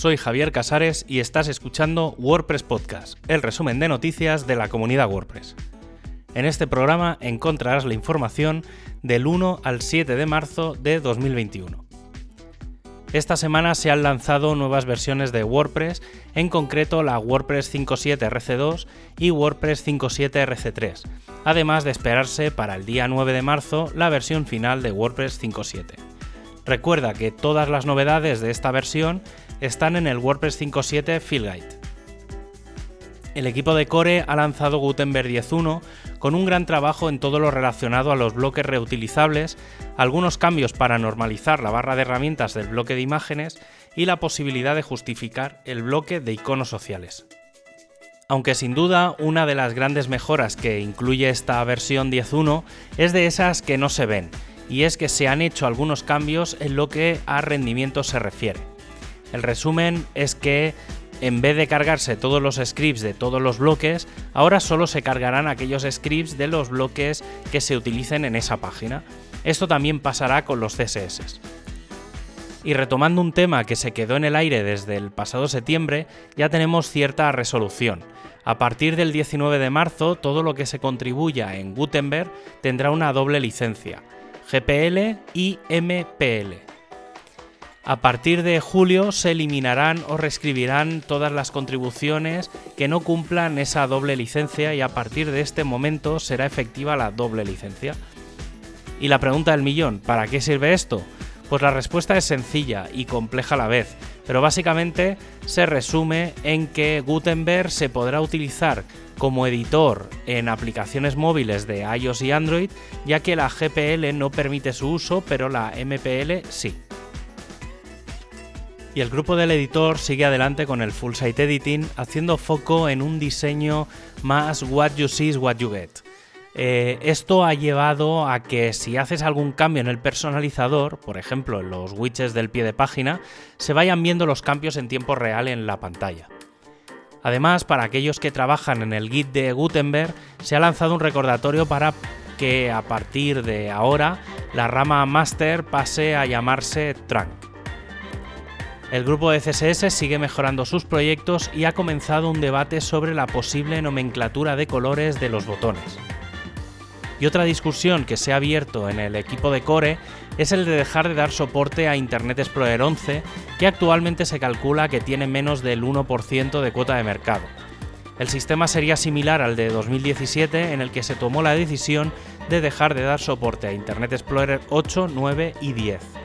soy Javier Casares y estás escuchando WordPress Podcast, el resumen de noticias de la comunidad WordPress. En este programa encontrarás la información del 1 al 7 de marzo de 2021. Esta semana se han lanzado nuevas versiones de WordPress, en concreto la WordPress 5.7 RC2 y WordPress 5.7 RC3, además de esperarse para el día 9 de marzo la versión final de WordPress 5.7. Recuerda que todas las novedades de esta versión están en el WordPress 5.7 Field Guide. El equipo de Core ha lanzado Gutenberg 10.1 con un gran trabajo en todo lo relacionado a los bloques reutilizables, algunos cambios para normalizar la barra de herramientas del bloque de imágenes y la posibilidad de justificar el bloque de iconos sociales. Aunque sin duda una de las grandes mejoras que incluye esta versión 10.1 es de esas que no se ven, y es que se han hecho algunos cambios en lo que a rendimiento se refiere. El resumen es que en vez de cargarse todos los scripts de todos los bloques, ahora solo se cargarán aquellos scripts de los bloques que se utilicen en esa página. Esto también pasará con los CSS. Y retomando un tema que se quedó en el aire desde el pasado septiembre, ya tenemos cierta resolución. A partir del 19 de marzo, todo lo que se contribuya en Gutenberg tendrá una doble licencia, GPL y MPL. A partir de julio se eliminarán o reescribirán todas las contribuciones que no cumplan esa doble licencia y a partir de este momento será efectiva la doble licencia. Y la pregunta del millón, ¿para qué sirve esto? Pues la respuesta es sencilla y compleja a la vez, pero básicamente se resume en que Gutenberg se podrá utilizar como editor en aplicaciones móviles de iOS y Android, ya que la GPL no permite su uso, pero la MPL sí. Y el grupo del editor sigue adelante con el full site editing, haciendo foco en un diseño más what you see is what you get. Eh, esto ha llevado a que si haces algún cambio en el personalizador, por ejemplo en los widgets del pie de página, se vayan viendo los cambios en tiempo real en la pantalla. Además, para aquellos que trabajan en el Git de Gutenberg, se ha lanzado un recordatorio para que a partir de ahora la rama master pase a llamarse trunk. El grupo de CSS sigue mejorando sus proyectos y ha comenzado un debate sobre la posible nomenclatura de colores de los botones. Y otra discusión que se ha abierto en el equipo de Core es el de dejar de dar soporte a Internet Explorer 11, que actualmente se calcula que tiene menos del 1% de cuota de mercado. El sistema sería similar al de 2017 en el que se tomó la decisión de dejar de dar soporte a Internet Explorer 8, 9 y 10.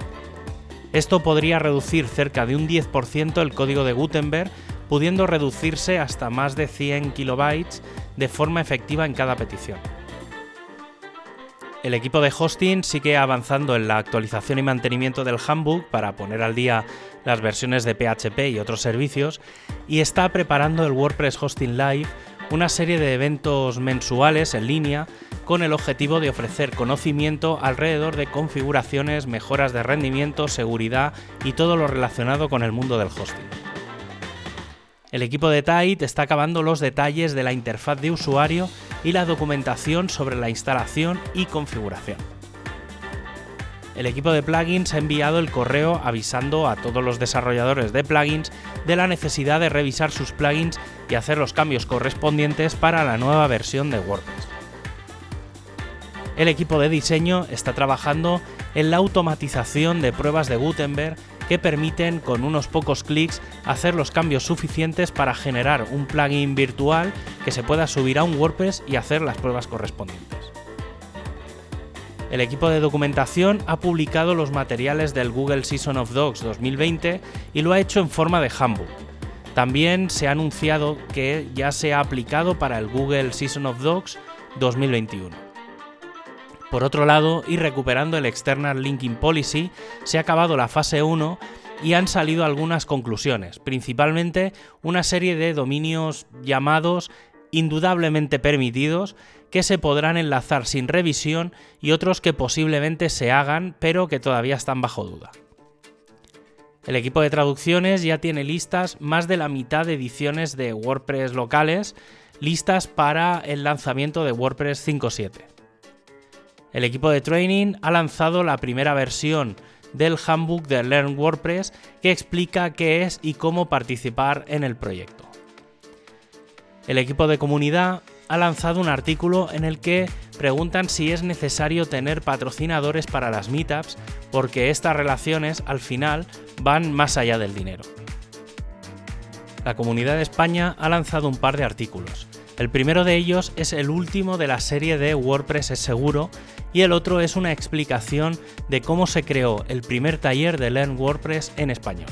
Esto podría reducir cerca de un 10% el código de Gutenberg, pudiendo reducirse hasta más de 100 kilobytes de forma efectiva en cada petición. El equipo de hosting sigue avanzando en la actualización y mantenimiento del handbook para poner al día las versiones de PHP y otros servicios y está preparando el WordPress Hosting Live, una serie de eventos mensuales en línea con el objetivo de ofrecer conocimiento alrededor de configuraciones, mejoras de rendimiento, seguridad y todo lo relacionado con el mundo del hosting. El equipo de Tide está acabando los detalles de la interfaz de usuario y la documentación sobre la instalación y configuración. El equipo de plugins ha enviado el correo avisando a todos los desarrolladores de plugins de la necesidad de revisar sus plugins y hacer los cambios correspondientes para la nueva versión de WordPress el equipo de diseño está trabajando en la automatización de pruebas de Gutenberg que permiten con unos pocos clics hacer los cambios suficientes para generar un plugin virtual que se pueda subir a un WordPress y hacer las pruebas correspondientes. El equipo de documentación ha publicado los materiales del Google Season of Dogs 2020 y lo ha hecho en forma de handbook. También se ha anunciado que ya se ha aplicado para el Google Season of Dogs 2021. Por otro lado, y recuperando el External Linking Policy, se ha acabado la fase 1 y han salido algunas conclusiones, principalmente una serie de dominios llamados indudablemente permitidos que se podrán enlazar sin revisión y otros que posiblemente se hagan pero que todavía están bajo duda. El equipo de traducciones ya tiene listas más de la mitad de ediciones de WordPress locales listas para el lanzamiento de WordPress 5.7. El equipo de training ha lanzado la primera versión del Handbook de Learn WordPress que explica qué es y cómo participar en el proyecto. El equipo de comunidad ha lanzado un artículo en el que preguntan si es necesario tener patrocinadores para las meetups porque estas relaciones al final van más allá del dinero. La comunidad de España ha lanzado un par de artículos. El primero de ellos es el último de la serie de WordPress es seguro y el otro es una explicación de cómo se creó el primer taller de Learn WordPress en español.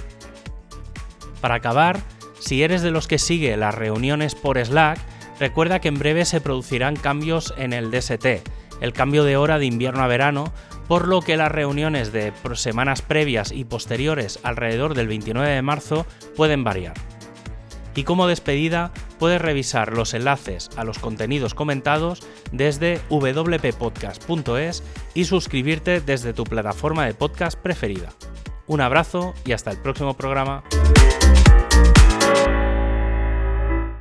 Para acabar, si eres de los que sigue las reuniones por Slack, recuerda que en breve se producirán cambios en el DST, el cambio de hora de invierno a verano, por lo que las reuniones de semanas previas y posteriores alrededor del 29 de marzo pueden variar. Y como despedida, puedes revisar los enlaces a los contenidos comentados desde wppodcast.es y suscribirte desde tu plataforma de podcast preferida. Un abrazo y hasta el próximo programa.